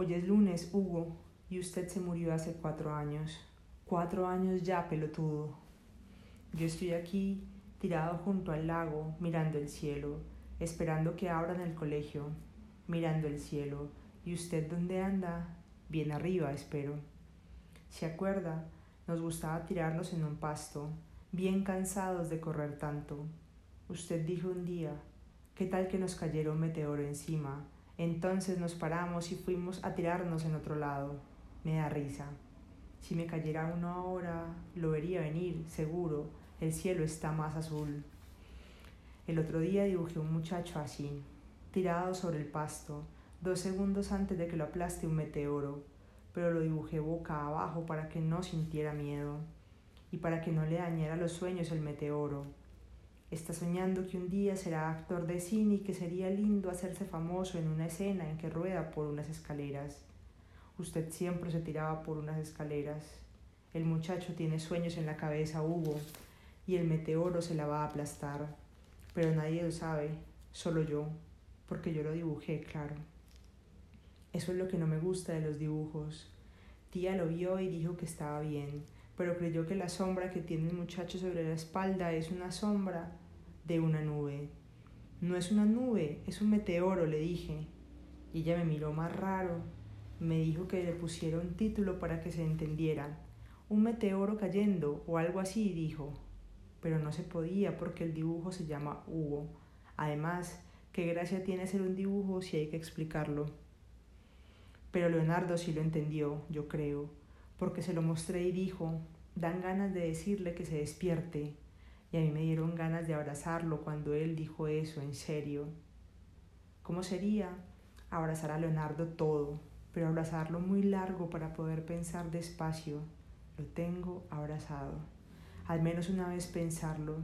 Hoy es lunes, Hugo, y usted se murió hace cuatro años. Cuatro años ya, pelotudo. Yo estoy aquí, tirado junto al lago, mirando el cielo, esperando que abran el colegio, mirando el cielo. ¿Y usted dónde anda? Bien arriba, espero. ¿Se acuerda? Nos gustaba tirarnos en un pasto, bien cansados de correr tanto. Usted dijo un día, ¿qué tal que nos cayera un meteoro encima? Entonces nos paramos y fuimos a tirarnos en otro lado. Me da risa. Si me cayera uno ahora, lo vería venir, seguro. El cielo está más azul. El otro día dibujé un muchacho así, tirado sobre el pasto, dos segundos antes de que lo aplaste un meteoro, pero lo dibujé boca abajo para que no sintiera miedo y para que no le dañara los sueños el meteoro. Está soñando que un día será actor de cine y que sería lindo hacerse famoso en una escena en que rueda por unas escaleras. Usted siempre se tiraba por unas escaleras. El muchacho tiene sueños en la cabeza, Hugo, y el meteoro se la va a aplastar. Pero nadie lo sabe, solo yo, porque yo lo dibujé, claro. Eso es lo que no me gusta de los dibujos. Tía lo vio y dijo que estaba bien, pero creyó que la sombra que tiene el muchacho sobre la espalda es una sombra de una nube. No es una nube, es un meteoro, le dije. Y ella me miró más raro me dijo que le pusiera un título para que se entendiera. Un meteoro cayendo o algo así, dijo. Pero no se podía porque el dibujo se llama Hugo. Además, ¿qué gracia tiene hacer un dibujo si hay que explicarlo? Pero Leonardo sí lo entendió, yo creo, porque se lo mostré y dijo, dan ganas de decirle que se despierte. Y a mí me dieron ganas de abrazarlo cuando él dijo eso en serio. ¿Cómo sería abrazar a Leonardo todo? pero abrazarlo muy largo para poder pensar despacio. Lo tengo abrazado. Al menos una vez pensarlo.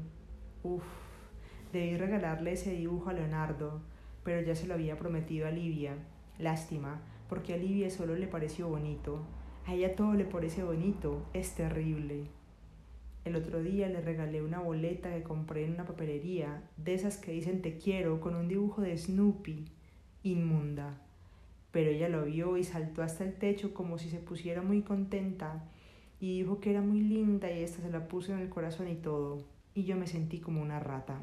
Uf, debí regalarle ese dibujo a Leonardo, pero ya se lo había prometido a Livia. Lástima, porque a Livia solo le pareció bonito. A ella todo le parece bonito, es terrible. El otro día le regalé una boleta que compré en una papelería, de esas que dicen te quiero, con un dibujo de Snoopy. Inmunda pero ella lo vio y saltó hasta el techo como si se pusiera muy contenta y dijo que era muy linda y esta se la puso en el corazón y todo, y yo me sentí como una rata.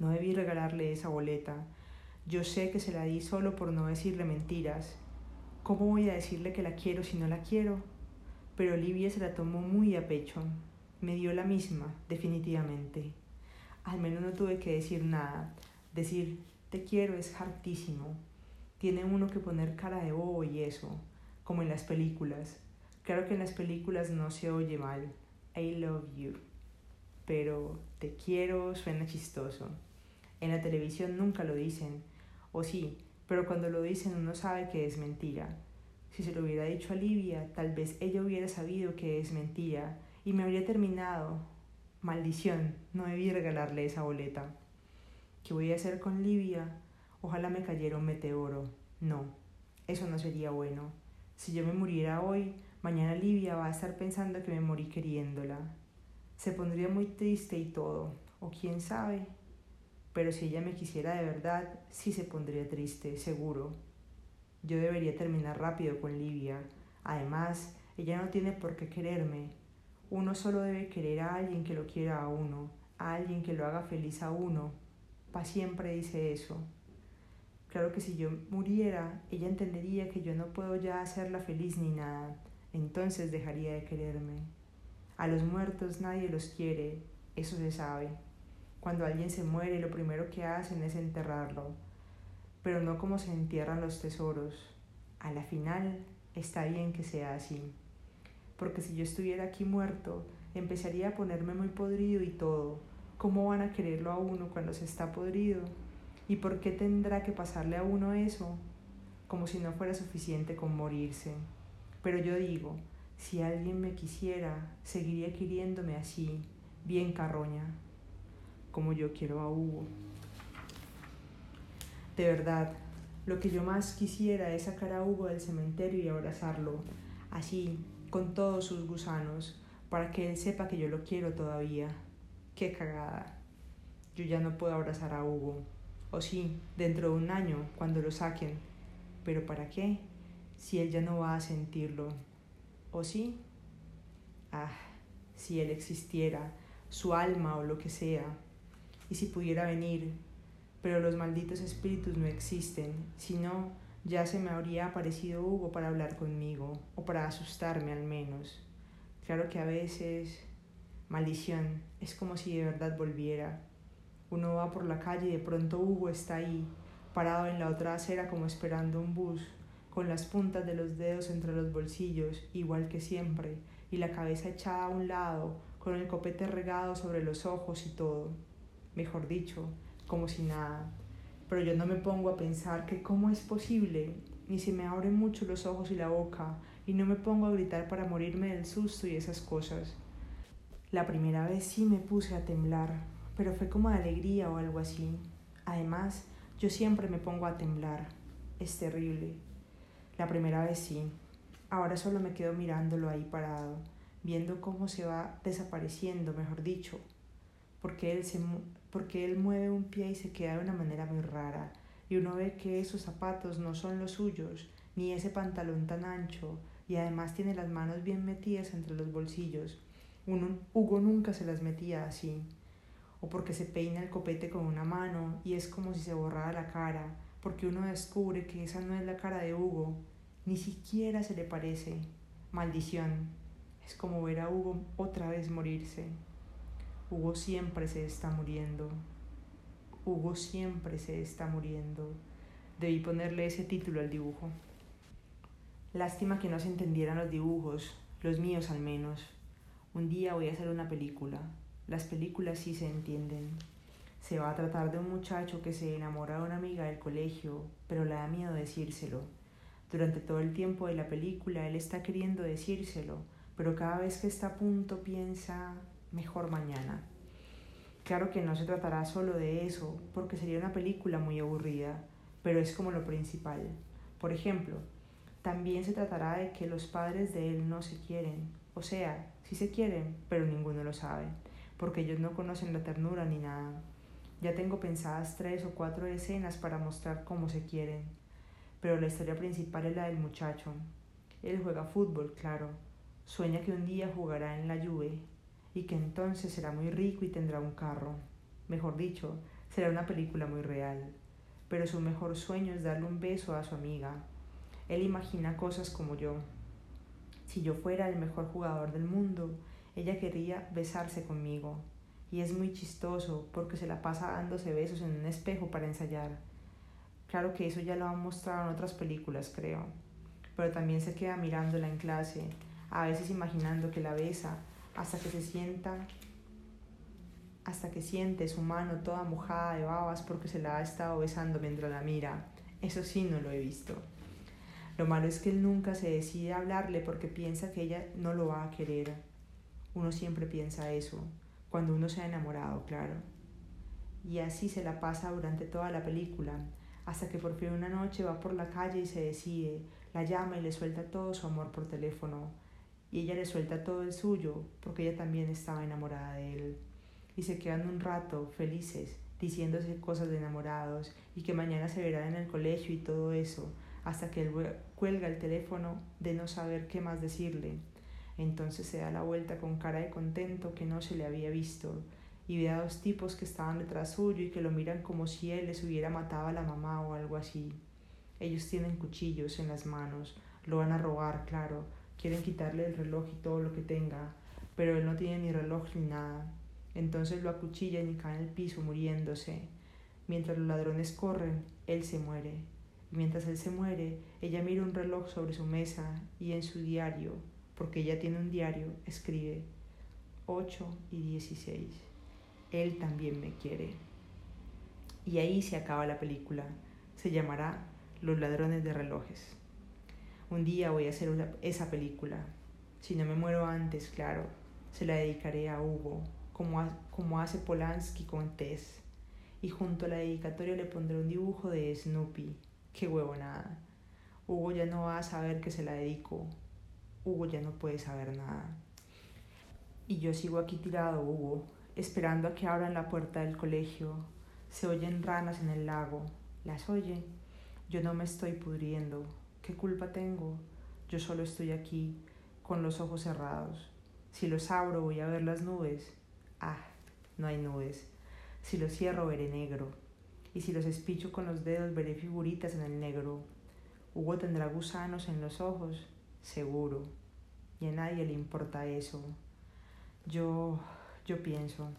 No debí regalarle esa boleta. Yo sé que se la di solo por no decirle mentiras. ¿Cómo voy a decirle que la quiero si no la quiero? Pero Olivia se la tomó muy a pecho. Me dio la misma, definitivamente. Al menos no tuve que decir nada. Decir te quiero es hartísimo tiene uno que poner cara de bobo y eso, como en las películas. Claro que en las películas no se oye mal, I love you, pero te quiero suena chistoso. En la televisión nunca lo dicen, o sí, pero cuando lo dicen uno sabe que es mentira. Si se lo hubiera dicho a Livia, tal vez ella hubiera sabido que es mentira y me habría terminado. Maldición, no debí regalarle esa boleta. ¿Qué voy a hacer con Livia? Ojalá me cayera un meteoro. No, eso no sería bueno. Si yo me muriera hoy, mañana Livia va a estar pensando que me morí queriéndola. Se pondría muy triste y todo, o quién sabe. Pero si ella me quisiera de verdad, sí se pondría triste, seguro. Yo debería terminar rápido con Livia. Además, ella no tiene por qué quererme. Uno solo debe querer a alguien que lo quiera a uno, a alguien que lo haga feliz a uno. Pa siempre dice eso. Claro que si yo muriera, ella entendería que yo no puedo ya hacerla feliz ni nada, entonces dejaría de quererme. A los muertos nadie los quiere, eso se sabe. Cuando alguien se muere, lo primero que hacen es enterrarlo, pero no como se entierran los tesoros. A la final, está bien que sea así, porque si yo estuviera aquí muerto, empezaría a ponerme muy podrido y todo. ¿Cómo van a quererlo a uno cuando se está podrido? ¿Y por qué tendrá que pasarle a uno eso? Como si no fuera suficiente con morirse. Pero yo digo, si alguien me quisiera, seguiría queriéndome así, bien carroña, como yo quiero a Hugo. De verdad, lo que yo más quisiera es sacar a Hugo del cementerio y abrazarlo, así, con todos sus gusanos, para que él sepa que yo lo quiero todavía. Qué cagada. Yo ya no puedo abrazar a Hugo. O sí, dentro de un año, cuando lo saquen. ¿Pero para qué? si él ya no va a sentirlo. ¿O sí? Ah, si él existiera, su alma o lo que sea, y si pudiera venir, pero los malditos espíritus no existen, sino ya se me habría aparecido Hugo para hablar conmigo, o para asustarme al menos. Claro que a veces, maldición, es como si de verdad volviera. Uno va por la calle y de pronto Hugo está ahí, parado en la otra acera como esperando un bus, con las puntas de los dedos entre los bolsillos, igual que siempre, y la cabeza echada a un lado, con el copete regado sobre los ojos y todo. Mejor dicho, como si nada. Pero yo no me pongo a pensar que cómo es posible, ni se me abren mucho los ojos y la boca, y no me pongo a gritar para morirme del susto y esas cosas. La primera vez sí me puse a temblar, pero fue como de alegría o algo así. Además, yo siempre me pongo a temblar. Es terrible. La primera vez sí. Ahora solo me quedo mirándolo ahí parado, viendo cómo se va desapareciendo, mejor dicho, porque él, se, porque él mueve un pie y se queda de una manera muy rara, y uno ve que esos zapatos no son los suyos, ni ese pantalón tan ancho, y además tiene las manos bien metidas entre los bolsillos. Uno, Hugo nunca se las metía así o porque se peina el copete con una mano y es como si se borrara la cara, porque uno descubre que esa no es la cara de Hugo, ni siquiera se le parece. Maldición, es como ver a Hugo otra vez morirse. Hugo siempre se está muriendo. Hugo siempre se está muriendo. Debí ponerle ese título al dibujo. Lástima que no se entendieran los dibujos, los míos al menos. Un día voy a hacer una película, las películas sí se entienden. Se va a tratar de un muchacho que se enamora de una amiga del colegio, pero le da miedo decírselo. Durante todo el tiempo de la película él está queriendo decírselo, pero cada vez que está a punto piensa mejor mañana. Claro que no se tratará solo de eso, porque sería una película muy aburrida, pero es como lo principal. Por ejemplo, también se tratará de que los padres de él no se quieren, o sea, sí se quieren, pero ninguno lo sabe porque ellos no conocen la ternura ni nada. Ya tengo pensadas tres o cuatro escenas para mostrar cómo se quieren, pero la historia principal es la del muchacho. Él juega fútbol, claro. Sueña que un día jugará en la lluvia y que entonces será muy rico y tendrá un carro. Mejor dicho, será una película muy real. Pero su mejor sueño es darle un beso a su amiga. Él imagina cosas como yo. Si yo fuera el mejor jugador del mundo, ella quería besarse conmigo. Y es muy chistoso porque se la pasa dándose besos en un espejo para ensayar. Claro que eso ya lo han mostrado en otras películas, creo. Pero también se queda mirándola en clase, a veces imaginando que la besa, hasta que se sienta, hasta que siente su mano toda mojada de babas porque se la ha estado besando mientras la mira. Eso sí no lo he visto. Lo malo es que él nunca se decide a hablarle porque piensa que ella no lo va a querer. Uno siempre piensa eso, cuando uno se ha enamorado, claro. Y así se la pasa durante toda la película, hasta que por fin una noche va por la calle y se decide, la llama y le suelta todo su amor por teléfono, y ella le suelta todo el suyo, porque ella también estaba enamorada de él. Y se quedan un rato felices, diciéndose cosas de enamorados, y que mañana se verán en el colegio y todo eso, hasta que él cuelga el teléfono de no saber qué más decirle. Entonces se da la vuelta con cara de contento que no se le había visto y ve a dos tipos que estaban detrás suyo y que lo miran como si él les hubiera matado a la mamá o algo así. Ellos tienen cuchillos en las manos, lo van a robar, claro, quieren quitarle el reloj y todo lo que tenga, pero él no tiene ni reloj ni nada. Entonces lo acuchillan y cae en el piso muriéndose. Mientras los ladrones corren, él se muere. Y mientras él se muere, ella mira un reloj sobre su mesa y en su diario porque ella tiene un diario, escribe 8 y 16. Él también me quiere. Y ahí se acaba la película. Se llamará Los ladrones de relojes. Un día voy a hacer esa película. Si no me muero antes, claro, se la dedicaré a Hugo, como, hace Polanski con Tess. Y junto a la dedicatoria le pondré un dibujo de Snoopy. Qué huevo nada. Hugo ya no va a saber que se la dedico, Hugo ya no puede saber nada. Y yo sigo aquí tirado, Hugo, esperando a que abran la puerta del colegio. Se oyen ranas en el lago. ¿Las oye? Yo no me estoy pudriendo. Qué ¿qué culpa tengo? Yo solo estoy aquí, con los ojos cerrados. Si los abro voy a ver las nubes. Ah, no hay nubes. Si los cierro veré negro. Y si los espicho con los dedos veré figuritas en el negro. Hugo tendrá gusanos en los ojos, seguro. Y a nadie le importa eso. Yo, yo pienso,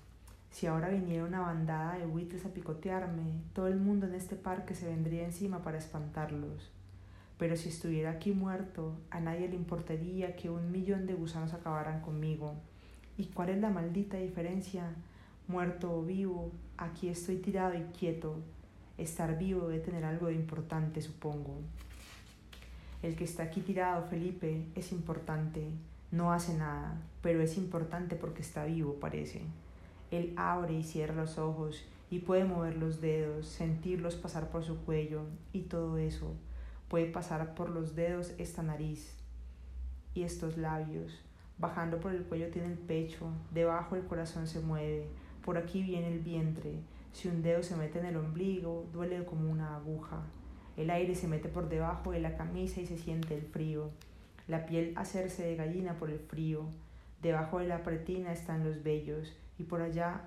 si ahora viniera una bandada de buitres a picotearme, todo el mundo en este parque se vendría encima para espantarlos. Pero si estuviera aquí muerto, a nadie le importaría que un millón de gusanos acabaran conmigo. ¿Y cuál es la maldita diferencia? Muerto o vivo, aquí estoy tirado y quieto. Estar vivo debe tener algo de importante, supongo. El que está aquí tirado, Felipe, es importante. No hace nada, pero es importante porque está vivo, parece. Él abre y cierra los ojos y puede mover los dedos, sentirlos pasar por su cuello y todo eso Puede pasar por los dedos esta nariz y estos labios. Bajando por el cuello tiene el pecho, debajo el corazón se mueve, por aquí viene el vientre. Si un dedo se mete en el ombligo, duele como una aguja. El aire se mete por debajo de la camisa y se siente el frío. La piel hacerse de gallina por el frío. Debajo de la pretina están los vellos y por allá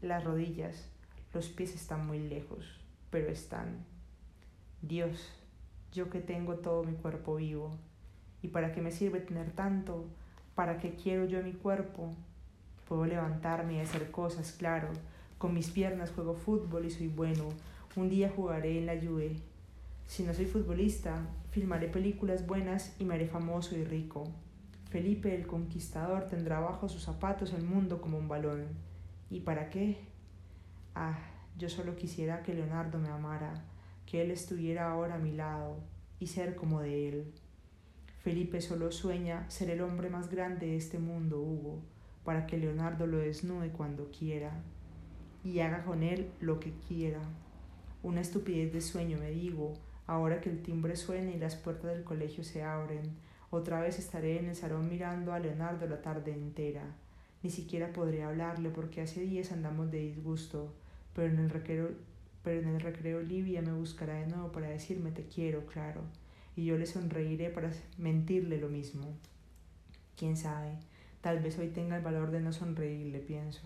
las rodillas. Los pies están muy lejos, pero están. Dios, yo que tengo todo mi cuerpo vivo. ¿Y para qué me sirve tener tanto? ¿Para qué quiero yo mi cuerpo? Puedo levantarme y hacer cosas, claro. Con mis piernas juego fútbol y soy bueno. Un día jugaré en la lluvia. Si no soy futbolista, filmaré películas buenas y me haré famoso y rico. Felipe el Conquistador tendrá bajo sus zapatos el mundo como un balón. ¿Y para qué? Ah, yo solo quisiera que Leonardo me amara que Él estuviera ahora a mi lado y ser como de Él. Felipe solo sueña ser el hombre más grande de este mundo, Hugo, para que Leonardo lo desnude cuando quiera y haga con él lo que quiera. Una estupidez de sueño, me digo, ahora que el timbre suena y las puertas del colegio se abren. Otra vez estaré en el salón mirando a Leonardo la tarde entera. Ni siquiera podré hablarle porque hace días andamos de disgusto, pero en el recreo pero en el recreo Livia me buscará de nuevo para decirme te quiero, claro, y yo le sonreiré para mentirle lo mismo. Quién sabe, tal vez hoy tenga el valor de no sonreírle, pienso.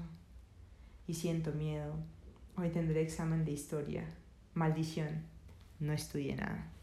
Y siento miedo. Hoy tendré examen de historia. Maldición, no estudié nada.